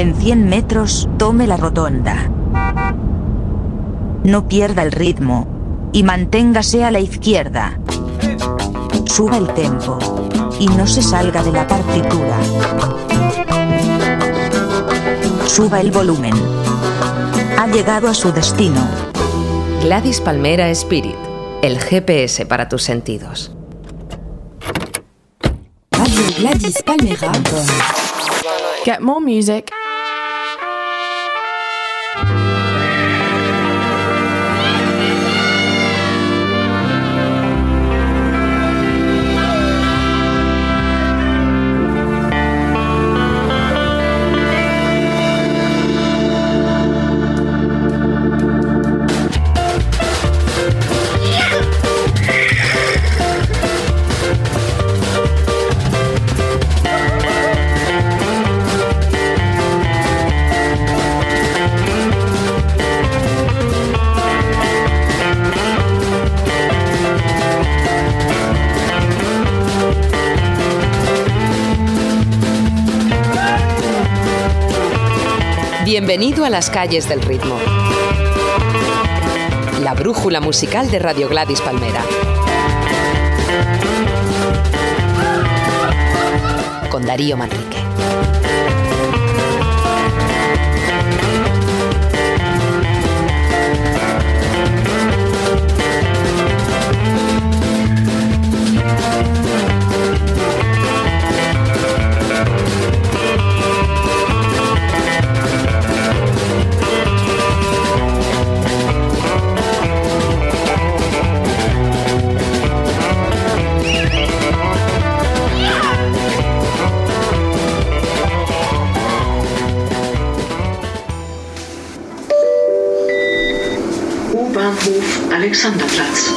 En 100 metros, tome la rotonda. No pierda el ritmo. Y manténgase a la izquierda. Suba el tempo. Y no se salga de la partitura. Suba el volumen. Ha llegado a su destino. Gladys Palmera Spirit, el GPS para tus sentidos. Radio Gladys Palmera. Get more music las calles del ritmo. La brújula musical de Radio Gladys Palmera. Con Darío Manrique. Alexanderplatz.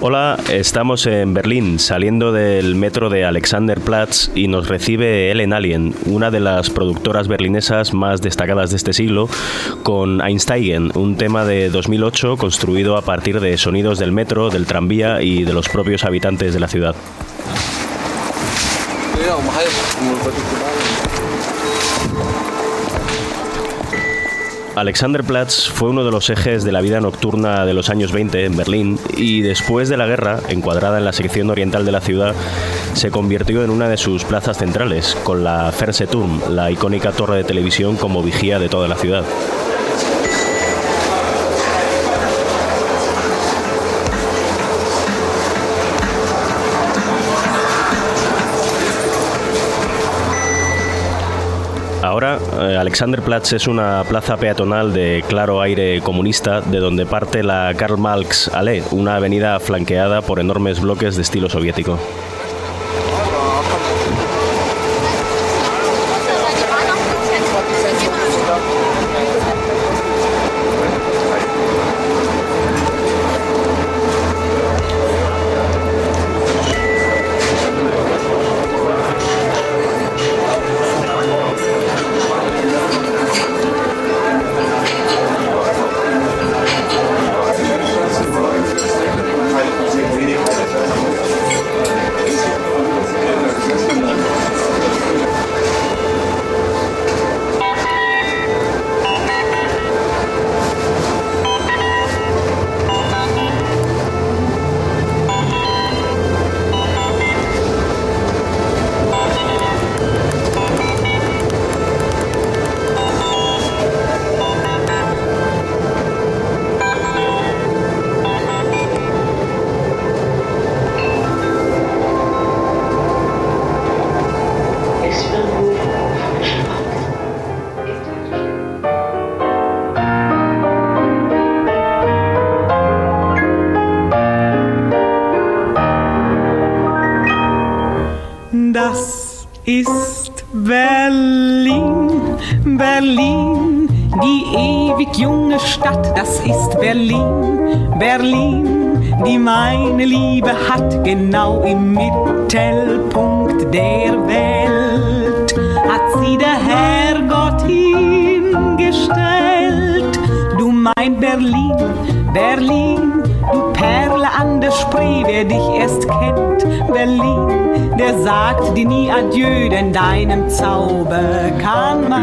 Hola, estamos en Berlín, saliendo del metro de Alexanderplatz y nos recibe Ellen Alien, una de las productoras berlinesas más destacadas de este siglo, con Einsteigen, un tema de 2008 construido a partir de sonidos del metro, del tranvía y de los propios habitantes de la ciudad. Alexanderplatz fue uno de los ejes de la vida nocturna de los años 20 en Berlín y después de la guerra, encuadrada en la sección oriental de la ciudad, se convirtió en una de sus plazas centrales, con la Fernsehturm, la icónica torre de televisión como vigía de toda la ciudad. Alexanderplatz es una plaza peatonal de claro aire comunista, de donde parte la Karl Marx Allee, una avenida flanqueada por enormes bloques de estilo soviético.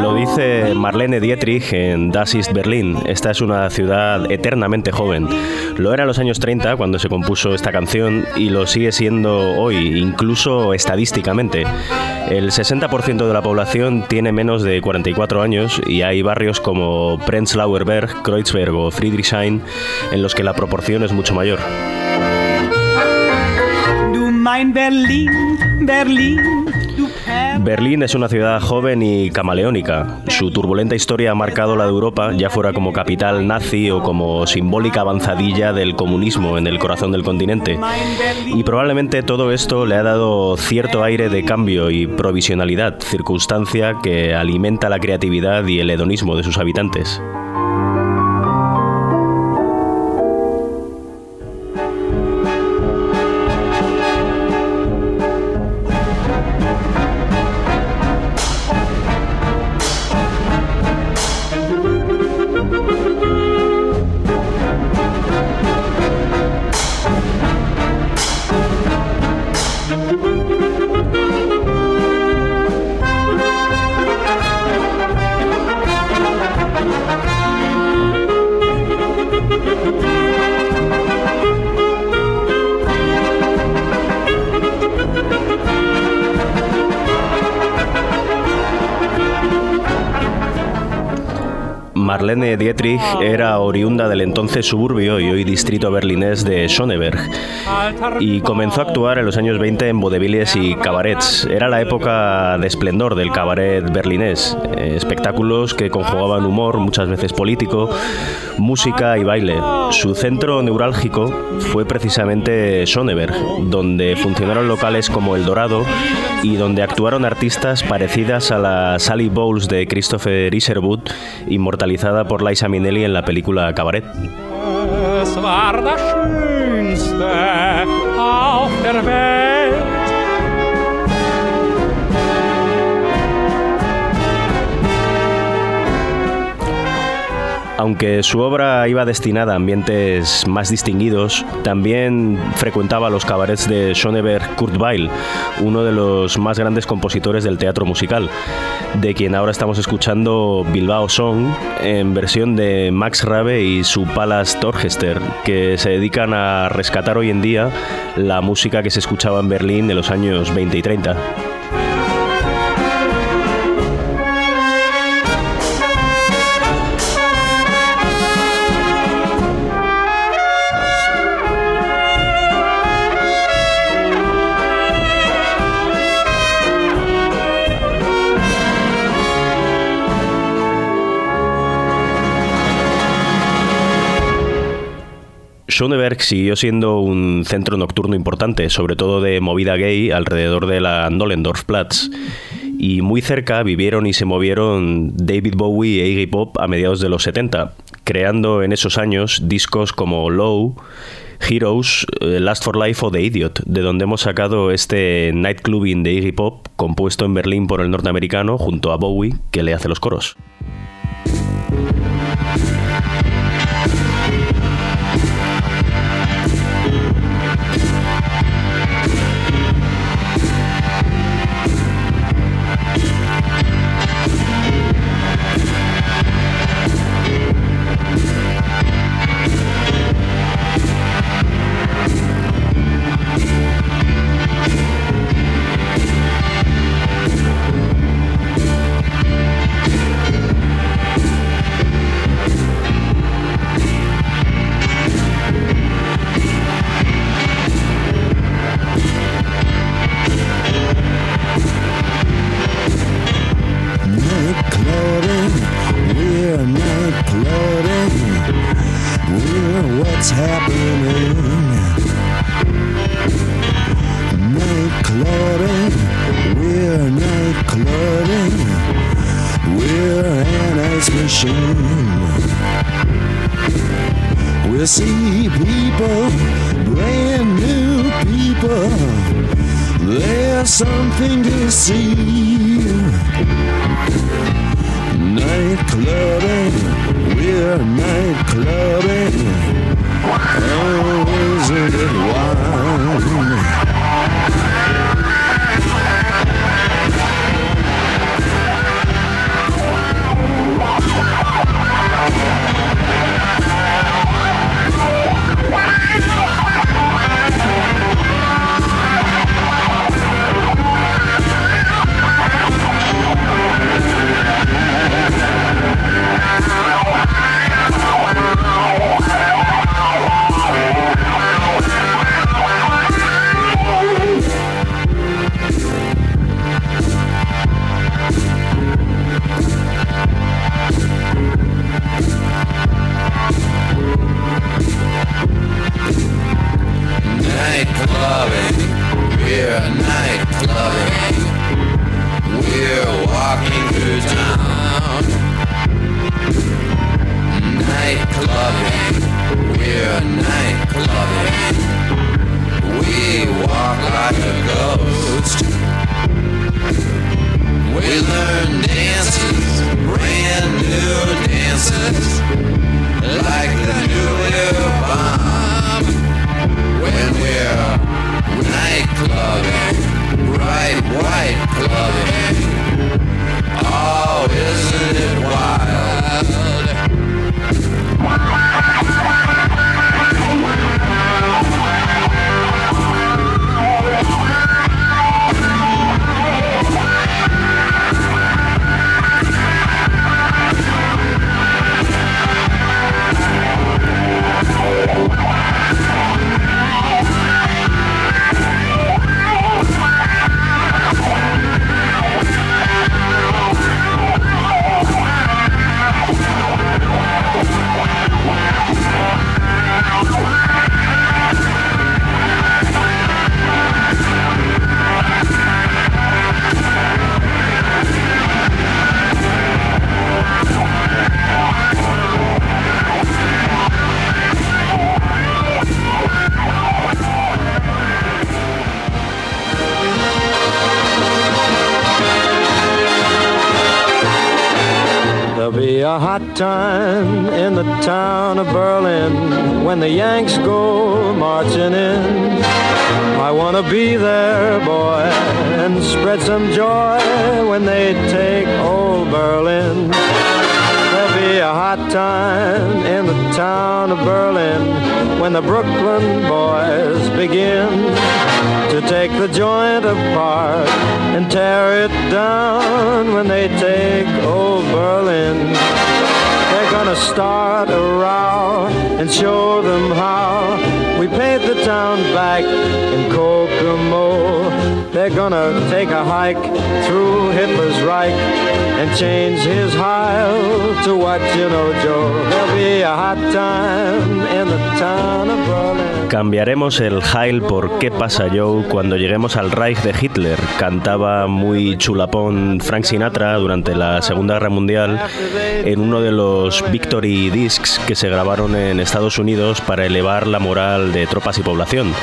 Lo dice Marlene Dietrich en Das ist Berlin. Esta es una ciudad eternamente joven. Lo era en los años 30 cuando se compuso esta canción y lo sigue siendo hoy, incluso estadísticamente. El 60% de la población tiene menos de 44 años y hay barrios como Prenzlauer Berg, Kreuzberg o Friedrichshain en los que la proporción es mucho mayor. Du mein Berlin, Berlin. Berlín es una ciudad joven y camaleónica. Su turbulenta historia ha marcado la de Europa, ya fuera como capital nazi o como simbólica avanzadilla del comunismo en el corazón del continente. Y probablemente todo esto le ha dado cierto aire de cambio y provisionalidad, circunstancia que alimenta la creatividad y el hedonismo de sus habitantes. Dietrich era oriunda del entonces suburbio y hoy distrito berlinés de Schöneberg y comenzó a actuar en los años 20 en vodevils y cabarets. Era la época de esplendor del cabaret berlinés, espectáculos que conjugaban humor, muchas veces político, música y baile. Su centro neurálgico fue precisamente Schöneberg, donde funcionaron locales como El Dorado y donde actuaron artistas parecidas a la Sally Bowles de Christopher Isherwood, inmortalizada por Liza Minnelli en la película Cabaret. Aunque su obra iba destinada a ambientes más distinguidos, también frecuentaba los cabarets de Schöneberg Kurt Weill, uno de los más grandes compositores del teatro musical, de quien ahora estamos escuchando Bilbao Song en versión de Max Rabe y su Palace Orchester, que se dedican a rescatar hoy en día la música que se escuchaba en Berlín en los años 20 y 30. Schöneberg siguió siendo un centro nocturno importante, sobre todo de movida gay alrededor de la Nollendorfplatz. Y muy cerca vivieron y se movieron David Bowie e Iggy Pop a mediados de los 70, creando en esos años discos como Low, Heroes, eh, Last for Life o The Idiot, de donde hemos sacado este nightclubbing de Iggy Pop, compuesto en Berlín por el norteamericano, junto a Bowie, que le hace los coros. What's happening. Night we're night we're an ice machine. We'll see people, brand new people. There's something to see. Night clubbing, bright white clubbing. Time in the town of Berlin when the Yanks go marching in. I wanna be there, boy, and spread some joy when they take old Berlin. There'll be a hot time in the town of Berlin when the Brooklyn boys begin to take the joint apart and tear it down when they take old Berlin. Gonna start a row and show them how we paid the town back in Kokomo. They're gonna take a hike through Hitler's Reich and change his Heil to what you know, Joe. There'll be a hot time in the town of Berlin. Cambiaremos el Heil por ¿Qué pasa Joe? cuando lleguemos al Reich de Hitler. Cantaba muy chulapón Frank Sinatra durante la Segunda Guerra Mundial en uno de los Victory Discs que se grabaron en Estados Unidos para elevar la moral de tropas y población.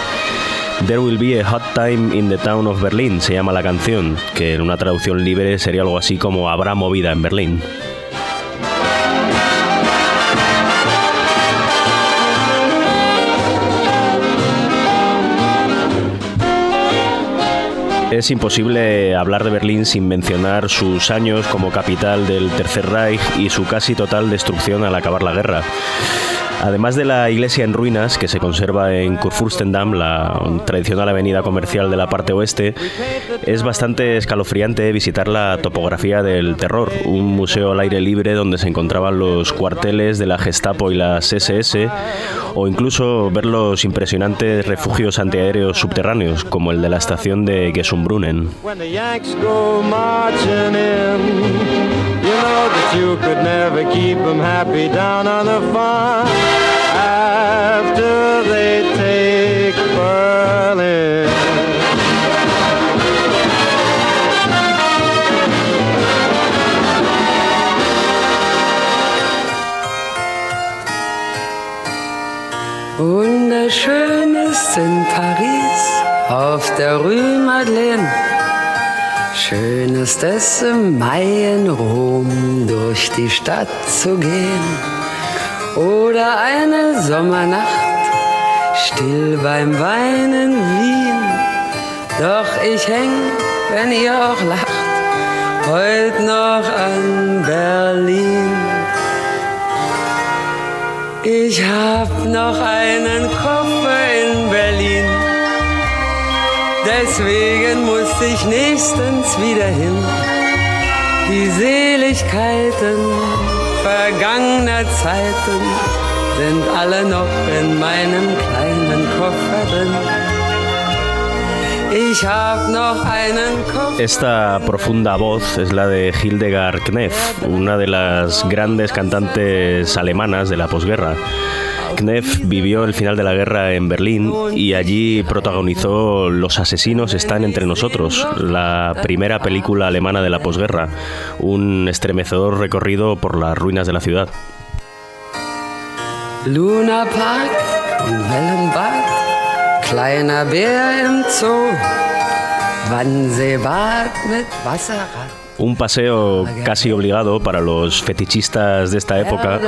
There will be a hot time in the town of Berlin, se llama la canción, que en una traducción libre sería algo así como Habrá movida en Berlín. Es imposible hablar de Berlín sin mencionar sus años como capital del Tercer Reich y su casi total destrucción al acabar la guerra. Además de la iglesia en ruinas que se conserva en Kurfürstendamm, la tradicional avenida comercial de la parte oeste, es bastante escalofriante visitar la topografía del terror, un museo al aire libre donde se encontraban los cuarteles de la Gestapo y las SS, o incluso ver los impresionantes refugios antiaéreos subterráneos, como el de la estación de Gesundbrunnen. Know that you could never keep 'em happy down on the farm after they take Berlin. Wunderschön ist in Paris auf der Rue Madeleine. Schön ist es im Mai in Rom durch die Stadt zu gehen. Oder eine Sommernacht still beim Wein in Wien. Doch ich häng, wenn ihr auch lacht, heut noch an Berlin. Ich hab noch einen Koffer in Berlin. Deswegen muss ich nächstens wieder hin. Die Seligkeiten vergangener Zeiten sind alle noch in meinem kleinen Koffer drin. Ich hab noch einen Koffer. Esta profunda voz es la de Hildegard Knef, una de las grandes cantantes alemanas de la posguerra. Kneff vivió el final de la guerra en Berlín y allí protagonizó Los asesinos están entre nosotros, la primera película alemana de la posguerra, un estremecedor recorrido por las ruinas de la ciudad. Luna Park im Zoo, mit. Un paseo casi obligado para los fetichistas de esta época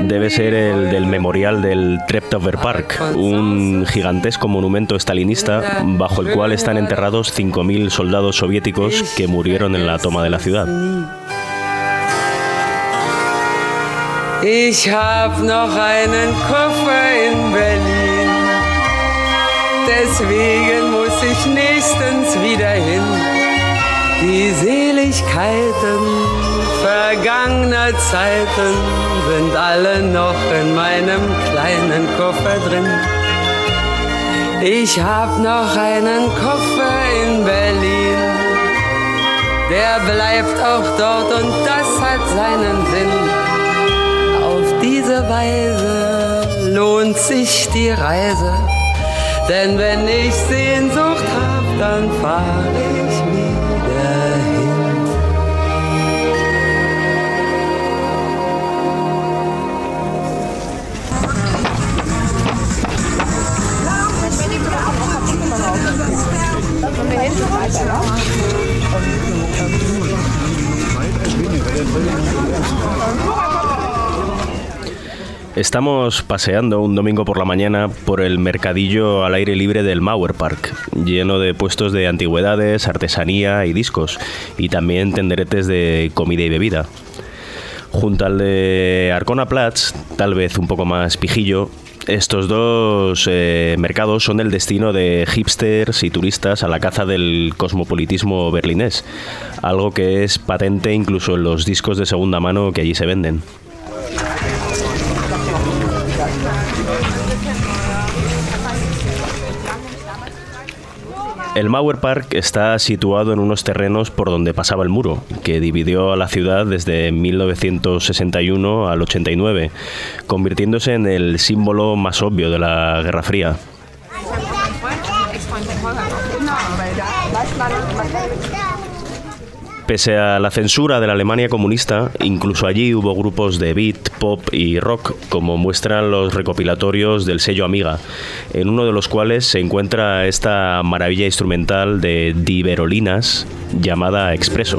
debe ser el del memorial del Treptower Park, un gigantesco monumento estalinista bajo el cual están enterrados 5.000 soldados soviéticos que murieron en la toma de la ciudad. Ich hab noch einen Koffer in deswegen muss ich nächstens wieder hin. Die Seligkeiten vergangener Zeiten sind alle noch in meinem kleinen Koffer drin. Ich hab noch einen Koffer in Berlin, der bleibt auch dort und das hat seinen Sinn. Auf diese Weise lohnt sich die Reise, denn wenn ich Sehnsucht hab, dann fahr ich Estamos paseando un domingo por la mañana por el mercadillo al aire libre del Mauer Park, lleno de puestos de antigüedades, artesanía y discos, y también tenderetes de comida y bebida. Junto al de Arcona Platz, tal vez un poco más pijillo, estos dos eh, mercados son el destino de hipsters y turistas a la caza del cosmopolitismo berlinés, algo que es patente incluso en los discos de segunda mano que allí se venden. El Mauer Park está situado en unos terrenos por donde pasaba el muro, que dividió a la ciudad desde 1961 al 89, convirtiéndose en el símbolo más obvio de la Guerra Fría. Pese a la censura de la Alemania comunista, incluso allí hubo grupos de beat, pop y rock, como muestran los recopilatorios del sello Amiga, en uno de los cuales se encuentra esta maravilla instrumental de Diverolinas llamada Expreso.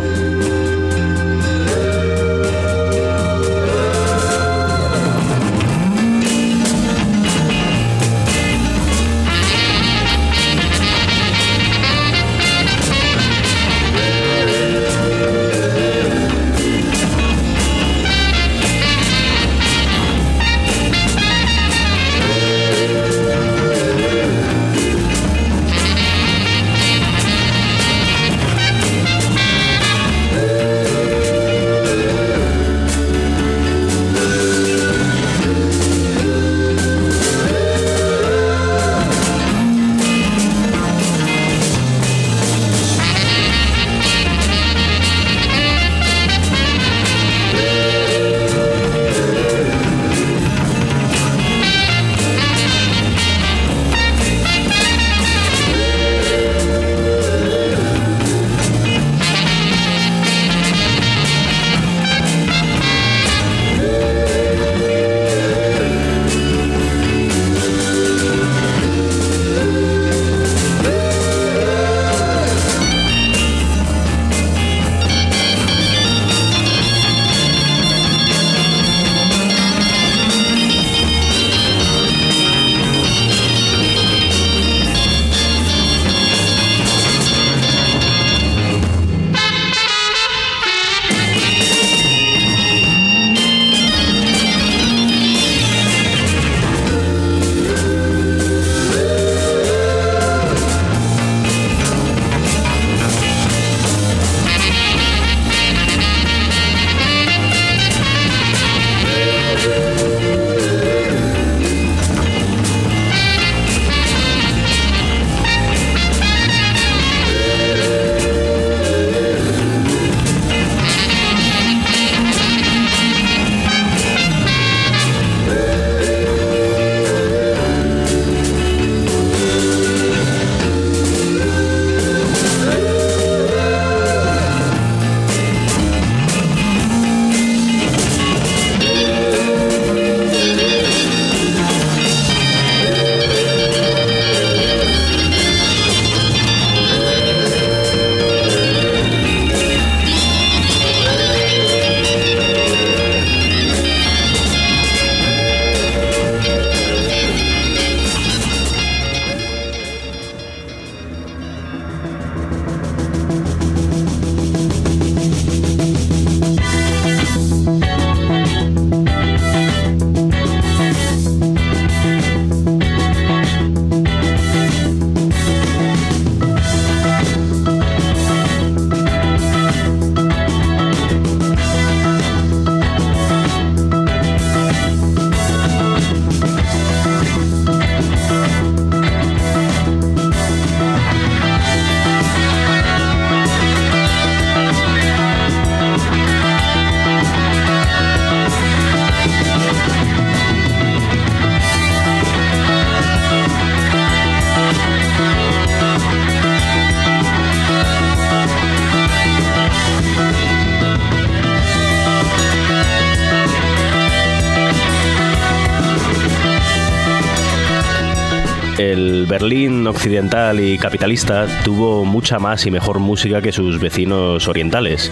Occidental y capitalista tuvo mucha más y mejor música que sus vecinos orientales.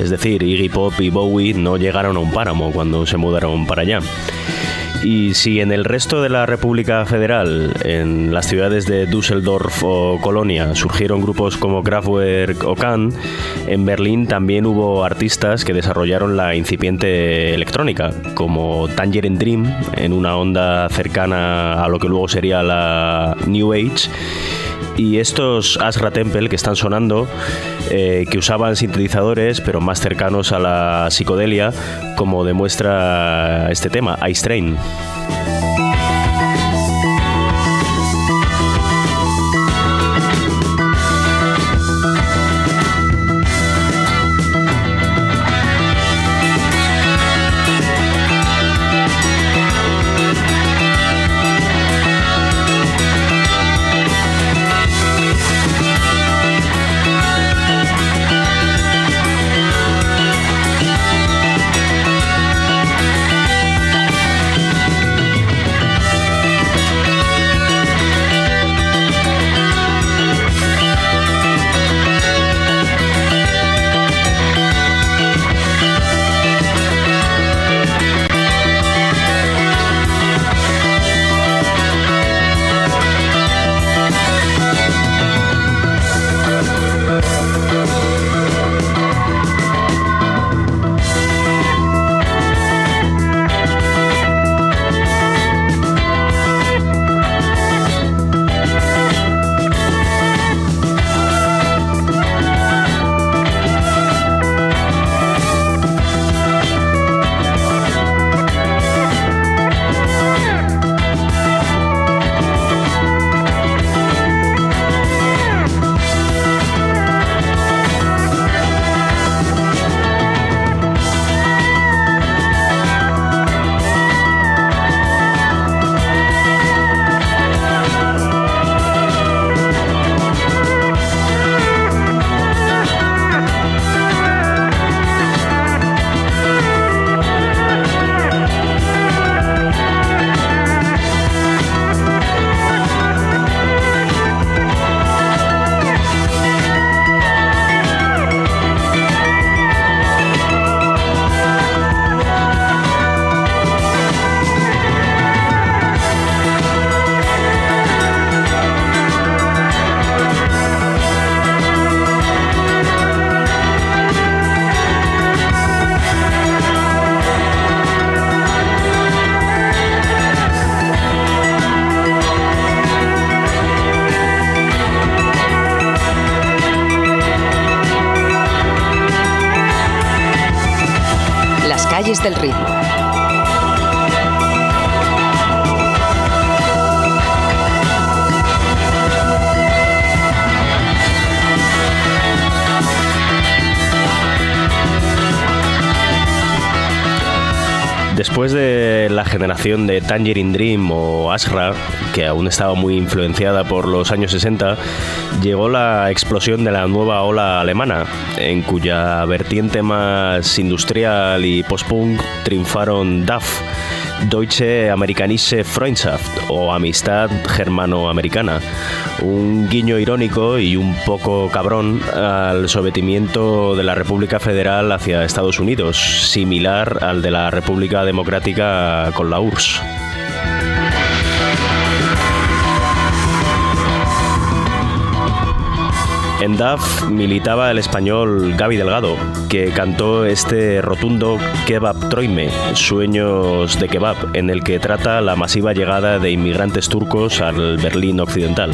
Es decir, Iggy Pop y Bowie no llegaron a un páramo cuando se mudaron para allá. Y si en el resto de la República Federal, en las ciudades de Düsseldorf o Colonia, surgieron grupos como Kraftwerk o Kahn, en Berlín también hubo artistas que desarrollaron la incipiente electrónica, como Tangerine Dream, en una onda cercana a lo que luego sería la New Age, y estos Asra Temple que están sonando, eh, que usaban sintetizadores, pero más cercanos a la psicodelia, como demuestra este tema, Ice Train. De Tangerine Dream o Asra, que aún estaba muy influenciada por los años 60, llegó la explosión de la nueva ola alemana, en cuya vertiente más industrial y post-punk triunfaron DAF, Deutsche Amerikanische Freundschaft o Amistad Germano-Americana, un guiño irónico y un poco cabrón al sometimiento de la República Federal hacia Estados Unidos, similar al de la República Democrática con la URSS. En DAF militaba el español Gaby Delgado, que cantó este rotundo Kebab Troime, Sueños de Kebab, en el que trata la masiva llegada de inmigrantes turcos al Berlín occidental.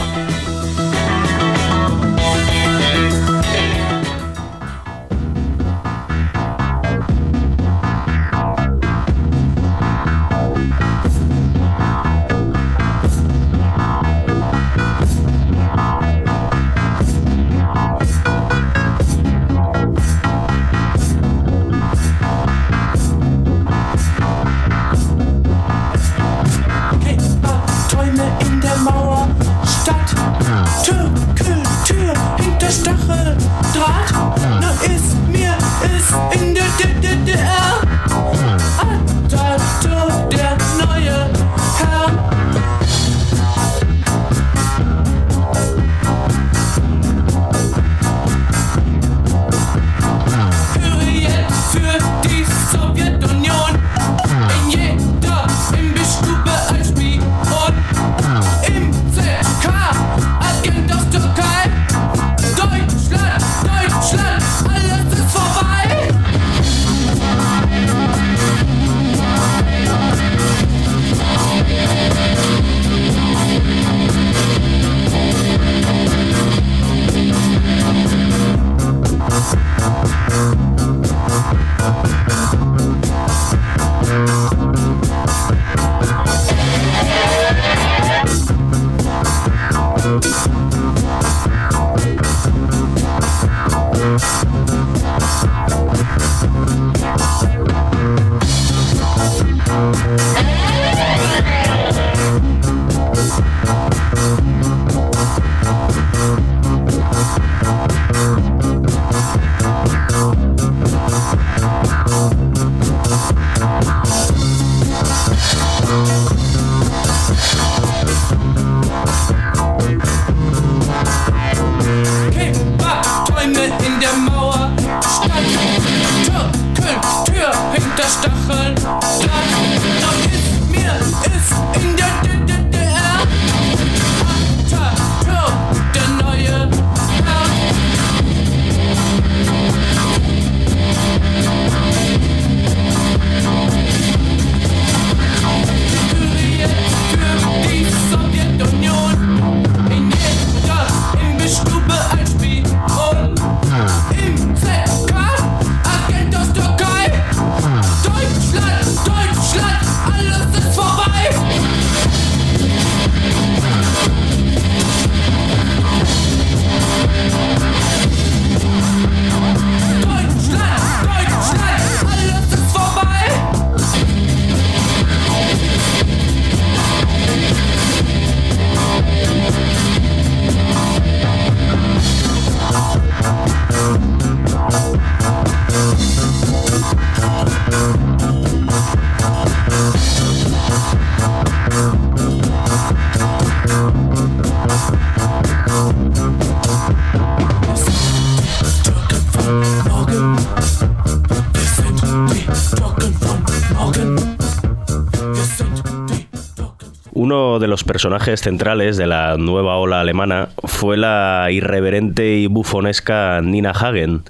Uno de los personajes centrales de la nueva ola alemana fue la irreverente y bufonesca Nina Hagen.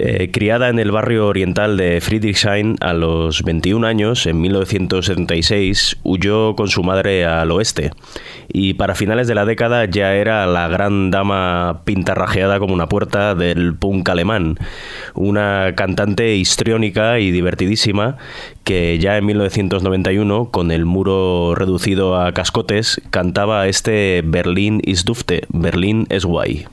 Eh, criada en el barrio oriental de Friedrichshain a los 21 años, en 1976, huyó con su madre al oeste y para finales de la década ya era la gran dama pintarrajeada como una puerta del punk alemán, una cantante histriónica y divertidísima que ya en 1991, con el muro reducido a cascotes, cantaba este Berlín is Dufte, Berlín es guay.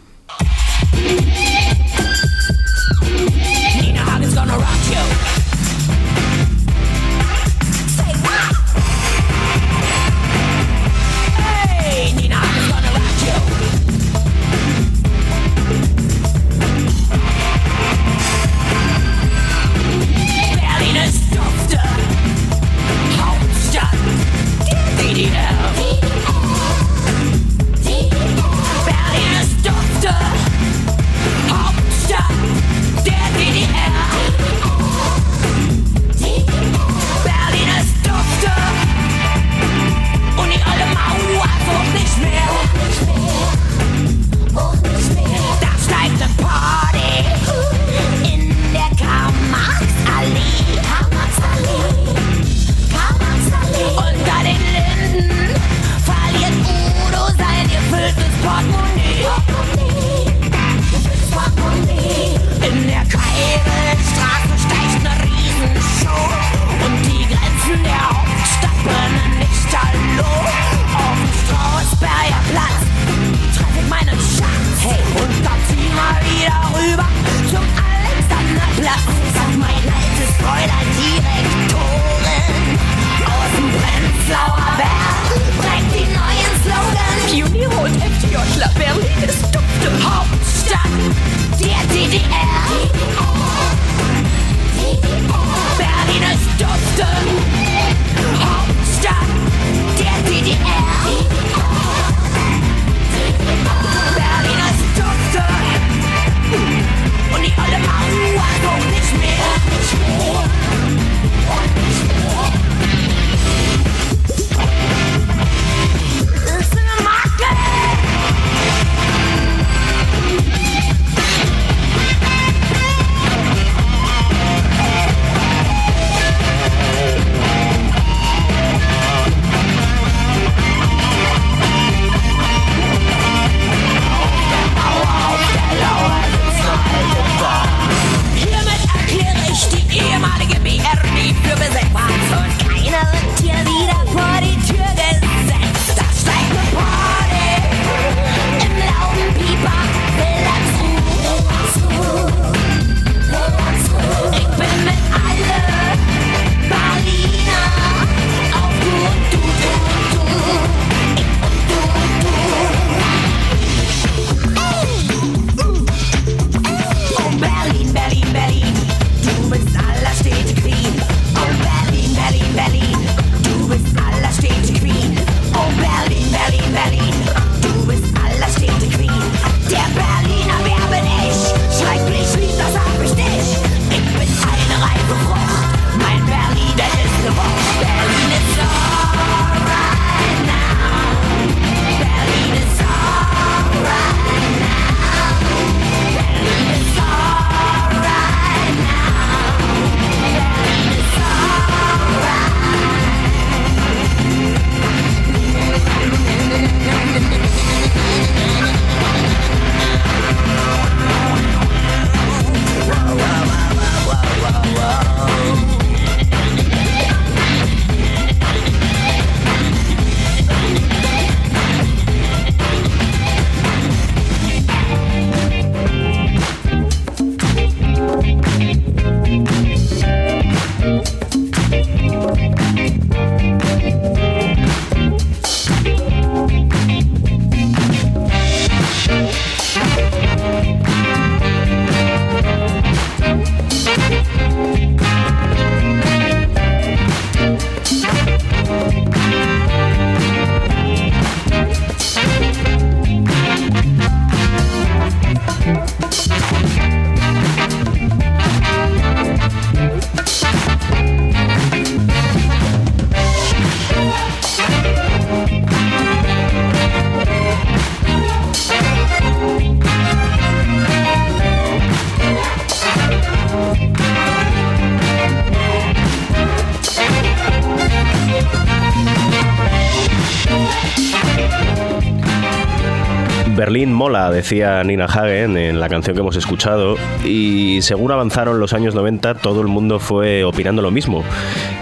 Decía Nina Hagen en la canción que hemos escuchado, y según avanzaron los años 90, todo el mundo fue opinando lo mismo,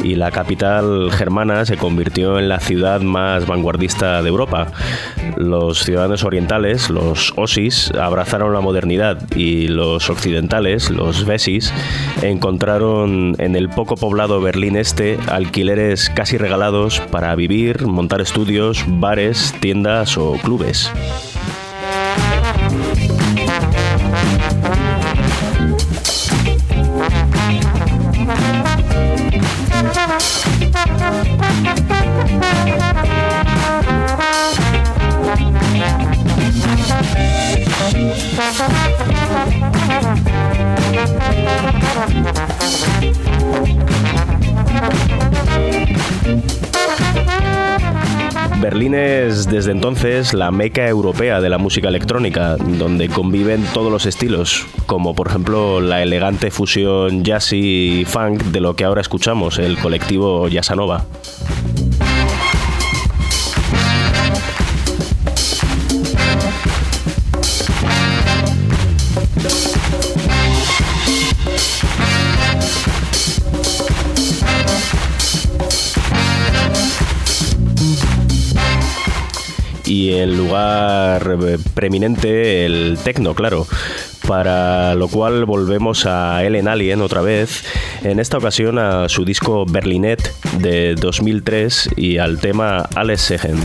y la capital germana se convirtió en la ciudad más vanguardista de Europa. Los ciudadanos orientales, los Osis, abrazaron la modernidad, y los occidentales, los Vesis, encontraron en el poco poblado Berlín Este alquileres casi regalados para vivir, montar estudios, bares, tiendas o clubes. Es desde entonces la meca europea de la música electrónica, donde conviven todos los estilos, como por ejemplo la elegante fusión jazzy y funk de lo que ahora escuchamos, el colectivo Yassanova. Lugar eh, preeminente el techno, claro. Para lo cual volvemos a Ellen Alien otra vez, en esta ocasión a su disco Berlinet de 2003 y al tema Alles Segen.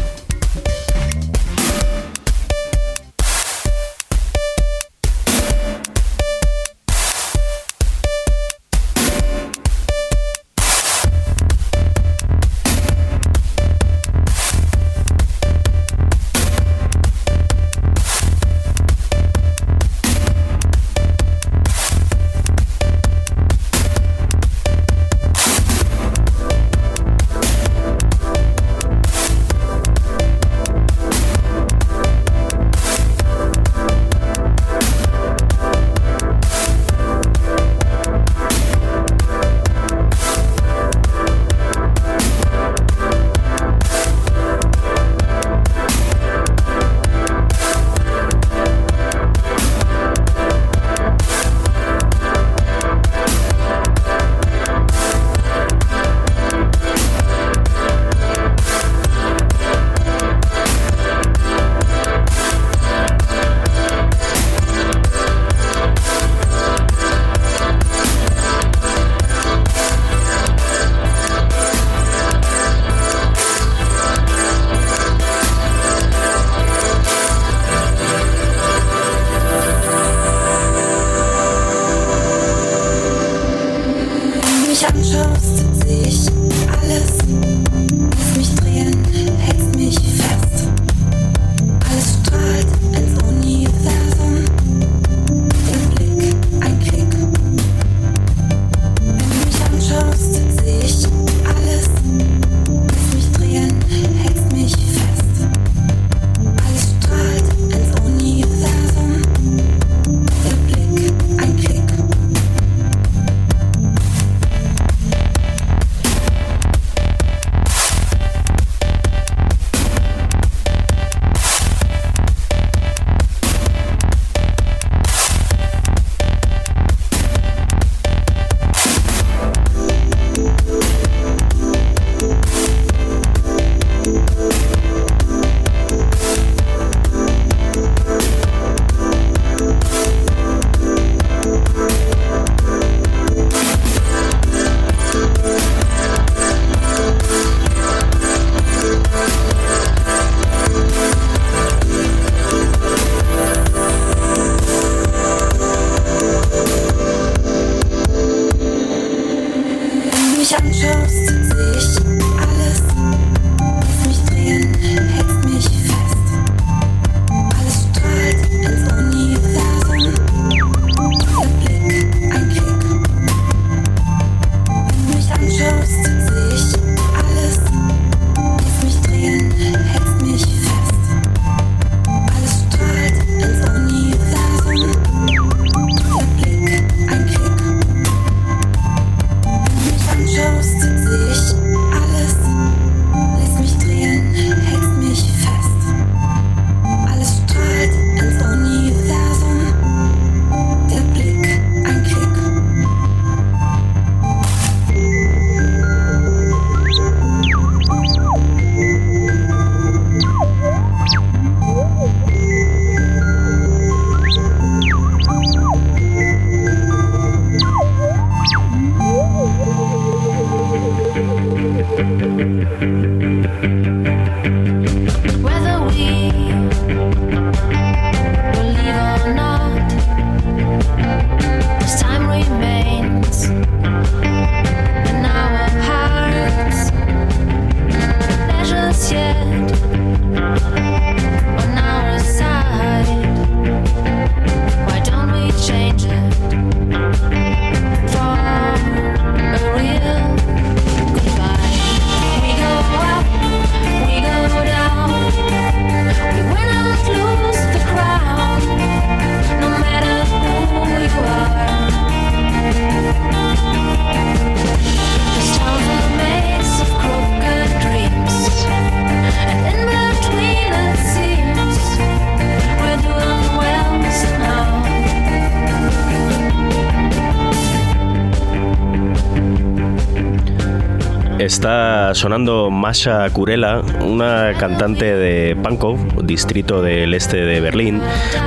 Está sonando Masha Kurela, una cantante de Pankow, distrito del este de Berlín,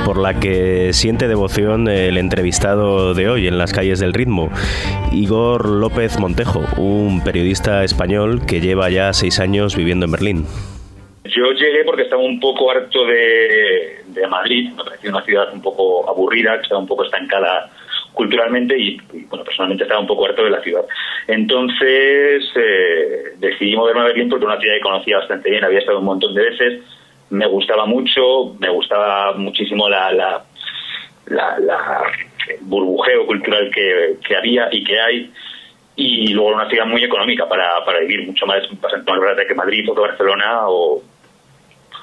por la que siente devoción el entrevistado de hoy en las calles del ritmo, Igor López Montejo, un periodista español que lleva ya seis años viviendo en Berlín. Yo llegué porque estaba un poco harto de, Madrid, me parecía una ciudad un poco aburrida, que estaba un poco estancada culturalmente y, y, bueno, personalmente estaba un poco harto de la ciudad. Entonces eh, decidí moverme a Berlín porque era una ciudad que conocía bastante bien, había estado un montón de veces, me gustaba mucho, me gustaba muchísimo la, la, la, burbujeo cultural que, que había y que hay y luego era una ciudad muy económica para, para vivir, mucho más, bastante más barata que Madrid o que Barcelona o,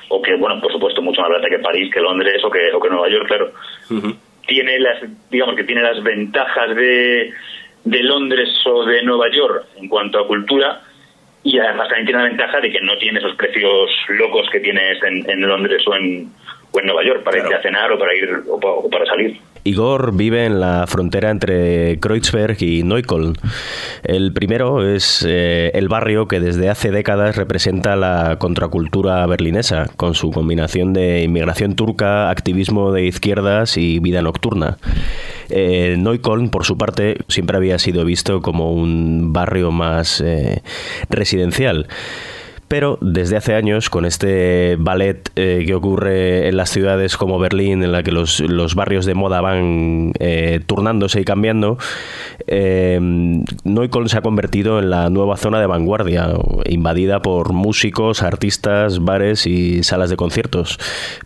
o que, bueno, por supuesto, mucho más barata que París, que Londres o que, o que Nueva York, claro. Tiene las, digamos que tiene las ventajas de, de Londres o de Nueva York en cuanto a cultura y además también tiene la ventaja de que no tiene esos precios locos que tienes en, en Londres o en, o en Nueva York para ir a cenar o para ir o para, o para salir. Igor vive en la frontera entre Kreuzberg y Neukölln. El primero es eh, el barrio que desde hace décadas representa la contracultura berlinesa, con su combinación de inmigración turca, activismo de izquierdas y vida nocturna. Eh, Neukölln, por su parte, siempre había sido visto como un barrio más eh, residencial. Pero desde hace años, con este ballet eh, que ocurre en las ciudades como Berlín, en la que los, los barrios de moda van eh, turnándose y cambiando, eh, se ha convertido en la nueva zona de vanguardia, invadida por músicos, artistas, bares y salas de conciertos.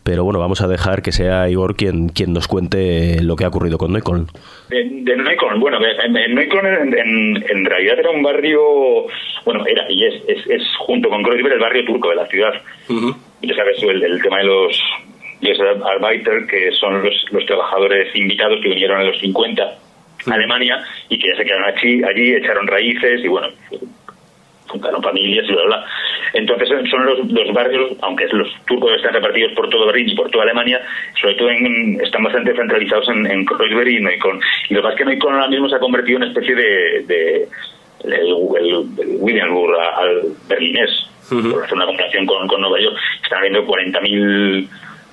Pero bueno, vamos a dejar que sea Igor quien, quien nos cuente lo que ha ocurrido con Neukölln. De, de Neukölln, bueno, en, en en, en, en, realidad era un barrio, bueno, era y es, es, es junto con Kreuzberg el barrio turco de la ciudad. Uh -huh. Ya sabes el, el, tema de los, los Arbeiter, que son los, los trabajadores invitados que vinieron en los 50 a uh -huh. Alemania y que ya se quedaron allí, allí echaron raíces y bueno, fundaron familias y bla, bla. Entonces son los, los barrios, aunque los turcos están repartidos por todo Berlín y por toda Alemania, sobre todo en, están bastante centralizados en, en Kreuzberg y Neukölln. Y lo que pasa es que Neukölln ahora mismo se ha convertido en una especie de, de el, el, el Williamsburg al berlinés, uh -huh. por hacer una comparación con, con Nueva York. Están habiendo 40.000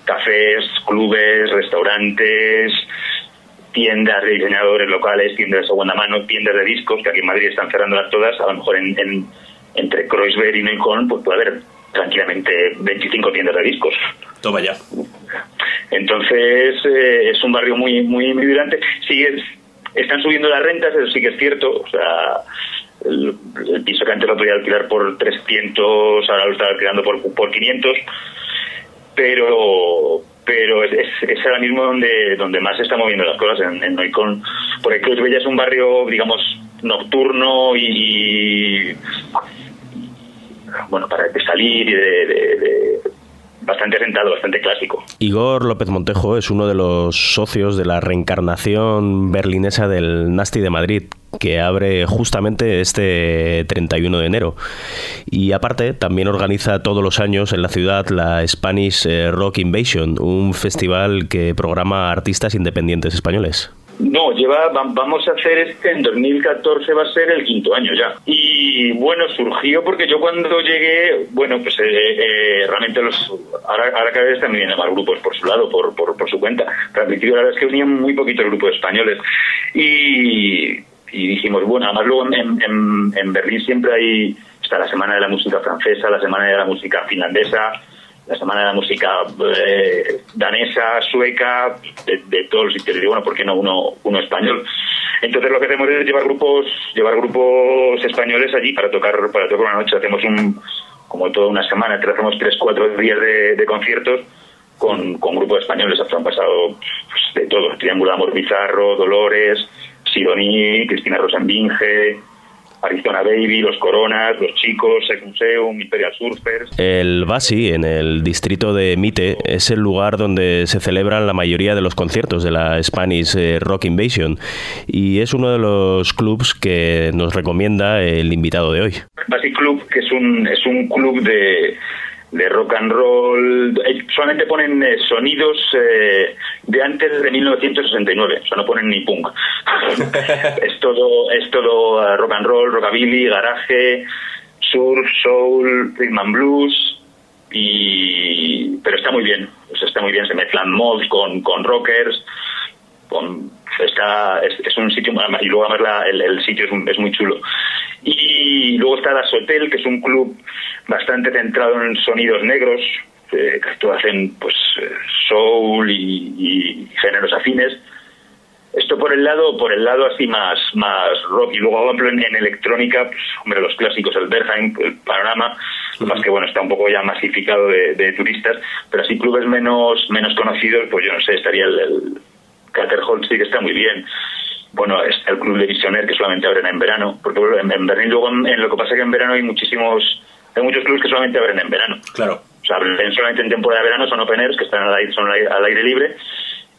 cafés, clubes, restaurantes, tiendas de diseñadores locales, tiendas de segunda mano, tiendas de discos, que aquí en Madrid están cerrándolas todas, a lo mejor en, en entre Kreuzberg y Neukölln pues puede haber tranquilamente 25 tiendas de discos. Toma ya. Entonces eh, es un barrio muy muy, vibrante. Sí, es, están subiendo las rentas, eso sí que es cierto. O sea, el, piso que antes lo podía alquilar por 300, ahora lo está alquilando por, por 500. Pero pero es, es, ahora mismo donde donde más se están moviendo las cosas en, en. Porque Kreuzberg es un barrio, digamos, nocturno y, bueno, para salir y de, bastante rentado, bastante clásico. Igor López Montejo es uno de los socios de la reencarnación berlinesa del Nasti de Madrid, que abre justamente este 31 de enero. Y aparte, también organiza todos los años en la ciudad la Spanish eh, Rock Invasion, un festival que programa artistas independientes españoles. No, lleva, vamos a hacer este en 2014 va a ser el quinto año ya. Y bueno, surgió porque yo cuando llegué, bueno, pues eh, eh, realmente los, ahora, ahora cada vez también más grupos por su lado, por, por, por su cuenta. Pero al principio la verdad es que venían muy poquitos grupos españoles. Y, y dijimos, bueno, además luego en, en, en Berlín siempre hay, está la Semana de la Música Francesa, la Semana de la Música Finlandesa, la semana de la música eh, danesa, sueca, de, de, todos los sitios. Y bueno, ¿por qué no uno, uno español? Entonces lo que hacemos es llevar grupos, llevar grupos españoles allí para tocar, para tocar una noche. Hacemos un, como toda una semana, hacemos tres, cuatro días de, conciertos con, con grupos españoles. Han pasado pues, de todo, Triángulo Amor Bizarro, Dolores, Sidoní, Cristina Rosenbinge, Arizona Baby, Los Coronas, Los Chicos, Sekunseum, Imperial Surfers. El Basi, en el distrito de Mite, es el lugar donde se celebran la mayoría de los conciertos de la Spanish eh, Rock Invasion y es uno de los clubs que nos recomienda el invitado de hoy. Basi Club, que es un, es un club de de rock and roll, solamente ponen eh, sonidos eh, de antes de 1969, o sea, no ponen ni punk. es todo es todo uh, rock and roll, rockabilly, garaje, surf, soul, rhythm and blues, y pero está muy bien, está muy bien, se mezclan mods con, con rockers, con está es, es un sitio y luego además la- el, el sitio es, es muy chulo. Y luego está Das Hotel que es un club bastante centrado en sonidos negros eh, que hacen pues soul y, y géneros afines. Esto por el lado por el lado así más más rock. Y luego por ejemplo en, en electrónica pues, hombre los clásicos el Berghain el Panorama lo más que bueno está un poco ya masificado de, de turistas pero así clubes menos menos conocidos pues yo no sé estaría el, el Caterholz sí que está muy bien bueno está el club de Visioner que solamente abren en verano porque en, en Berlín luego en, en lo que pasa es que en verano hay muchísimos hay muchos clubes que solamente abren en verano Claro. o sea, abren solamente en temporada de verano, son open airs que están al aire, son al aire, al aire libre.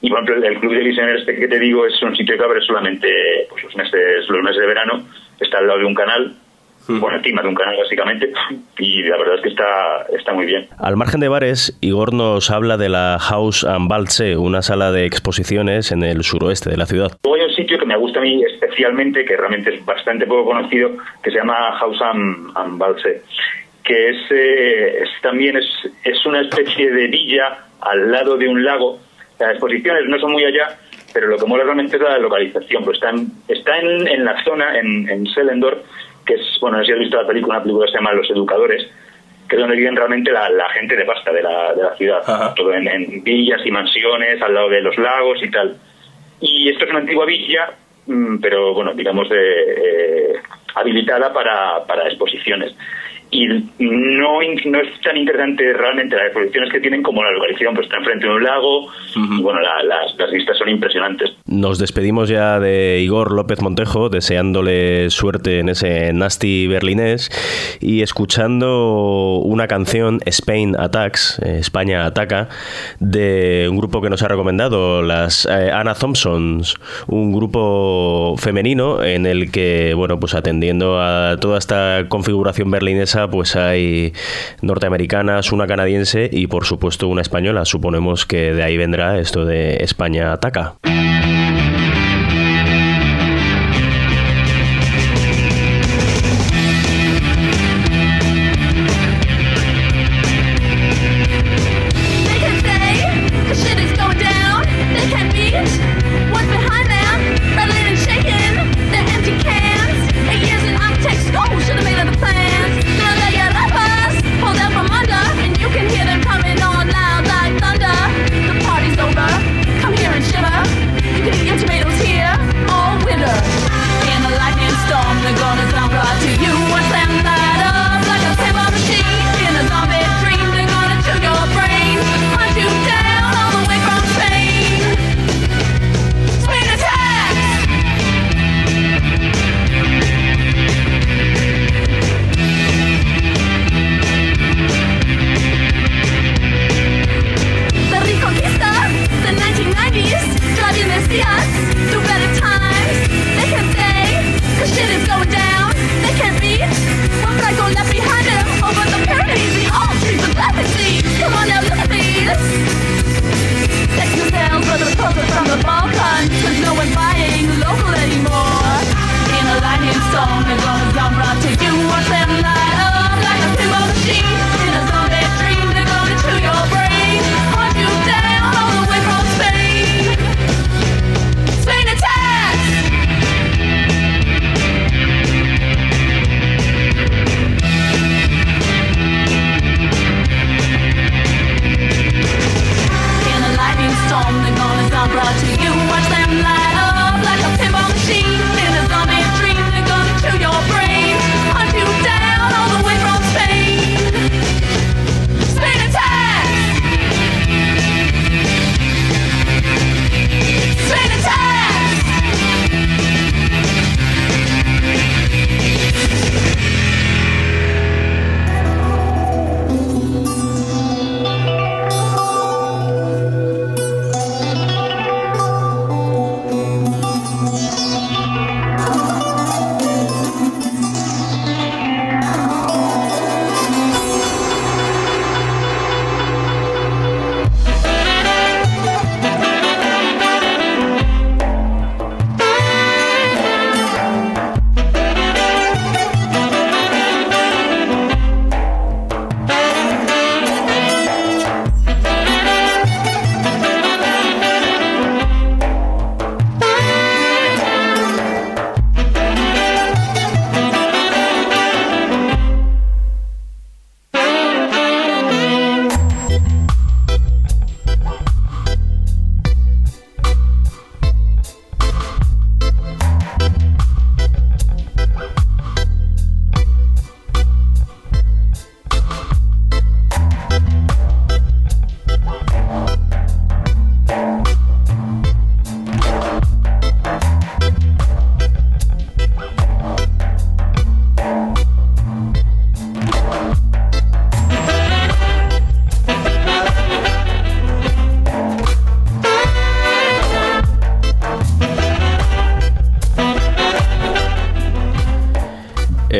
Y por ejemplo, el, club de visioneros este que te digo es un sitio que abre solamente pues, los meses los meses de verano. Está al lado de un canal, bueno, encima de un canal básicamente. Y la verdad es que está, está muy bien. Al margen de bares, Igor nos habla de la House and Balse, una sala de exposiciones en el suroeste de la ciudad. Luego hay un sitio que me gusta a mí especialmente, que realmente es bastante poco conocido, que se llama House am, am Balse, que es, eh, es también es, es una especie de villa al lado de un lago. Las exposiciones no son muy allá, pero lo que mola realmente es la localización. Pues está en, está en, en la zona, en, en Sellendorf, que es, bueno, no sé si has visto la película, una película que se llama Los Educadores, que es donde viven realmente la, la gente de pasta de la, de la ciudad. Todo en, en villas y mansiones, al lado de los lagos y tal. Y esto es una antigua villa, mm, pero bueno, digamos, de, eh, habilitada para, para exposiciones. Y no, no es tan interesante realmente las exposiciones que tienen como la localización, pues está enfrente de un lago y bueno, la- las, las vistas son impresionantes. Nos despedimos ya de Igor López Montejo, deseándole suerte en ese nasty berlinés y escuchando una canción, Spain Attacks, eh, España Ataca, de un grupo que nos ha recomendado, las eh, Anna Thompsons, un grupo femenino en el que, bueno, pues atendiendo a toda esta configuración berlinesa, pues hay norteamericanas, una canadiense y por supuesto una española. Suponemos que de ahí vendrá esto de España Ataca.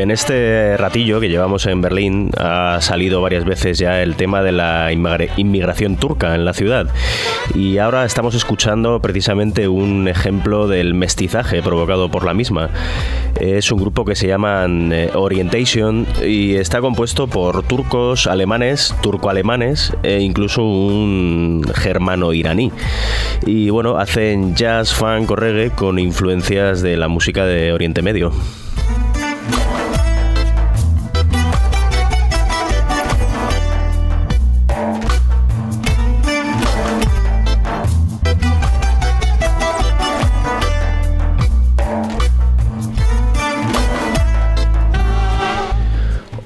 En este ratillo que llevamos en Berlín ha salido varias veces ya el tema de la inmigra- inmigración turca en la ciudad y ahora estamos escuchando precisamente un ejemplo del mestizaje provocado por la misma. Es un grupo que se llaman eh, Orientation y está compuesto por turcos, alemanes, turco-alemanes e incluso un germano-iraní. Y bueno, hacen jazz, funk o con influencias de la música de Oriente Medio.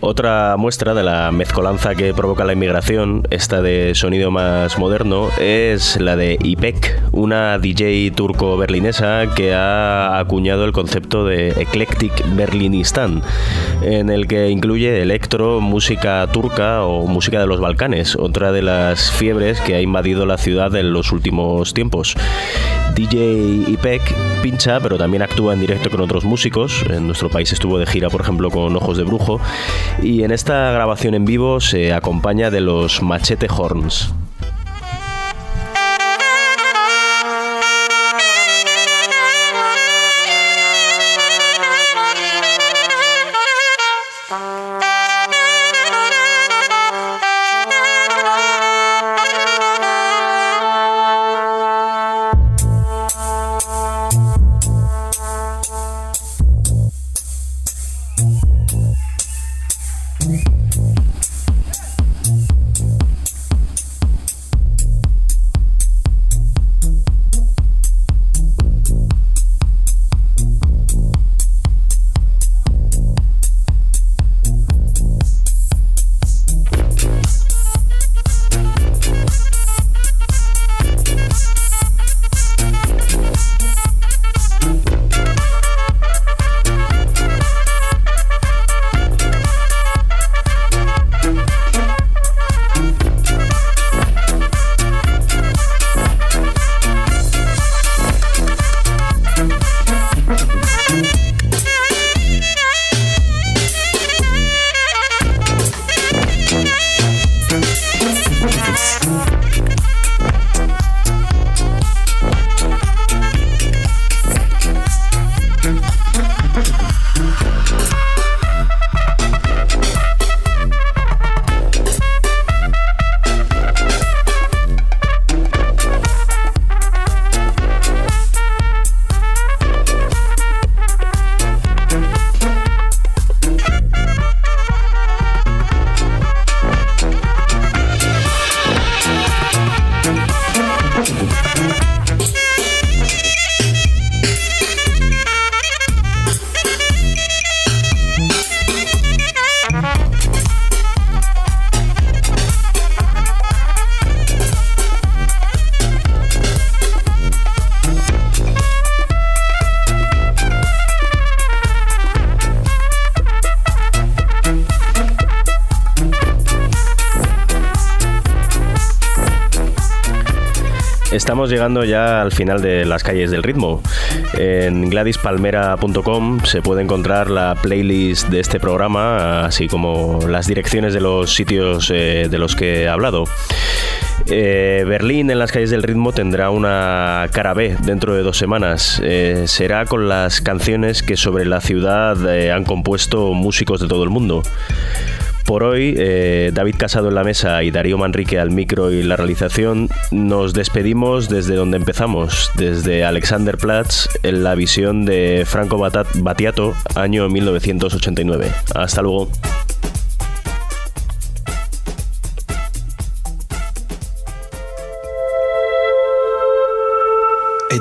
Otra muestra de la mezcolanza que provoca la inmigración, esta de sonido más moderno, es la de IPEC, una DJ turco-berlinesa que ha acuñado el concepto de Eclectic Berlinistan, en el que incluye electro, música turca o música de los Balcanes, otra de las fiebres que ha invadido la ciudad en los últimos tiempos. DJ IPEC pincha, pero también actúa en directo con otros músicos. En nuestro país estuvo de gira, por ejemplo, con Ojos de Brujo. Y en esta grabación en vivo se acompaña de los Machete Horns. Estamos llegando ya al final de las calles del ritmo. En gladispalmera.com se puede encontrar la playlist de este programa, así como las direcciones de los sitios eh, de los que he hablado. Eh, Berlín en las calles del ritmo tendrá una cara B dentro de dos semanas. Eh, será con las canciones que sobre la ciudad han compuesto músicos de todo el mundo. Por hoy, eh, David Casado en la mesa y Darío Manrique al micro y la realización, nos despedimos desde donde empezamos, desde Alexanderplatz, en la visión de Franco Battiato, año 1989. Hasta luego. E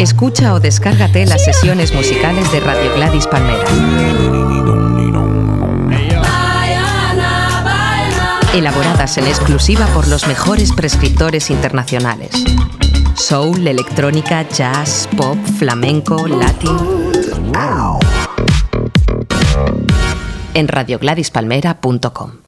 Escucha o descárgate las sesiones musicales de Radio Gladys Palmera. Elaboradas en exclusiva por los mejores prescriptores internacionales. Soul, electrónica, jazz, pop, flamenco, latin. En radiogladyspalmera.com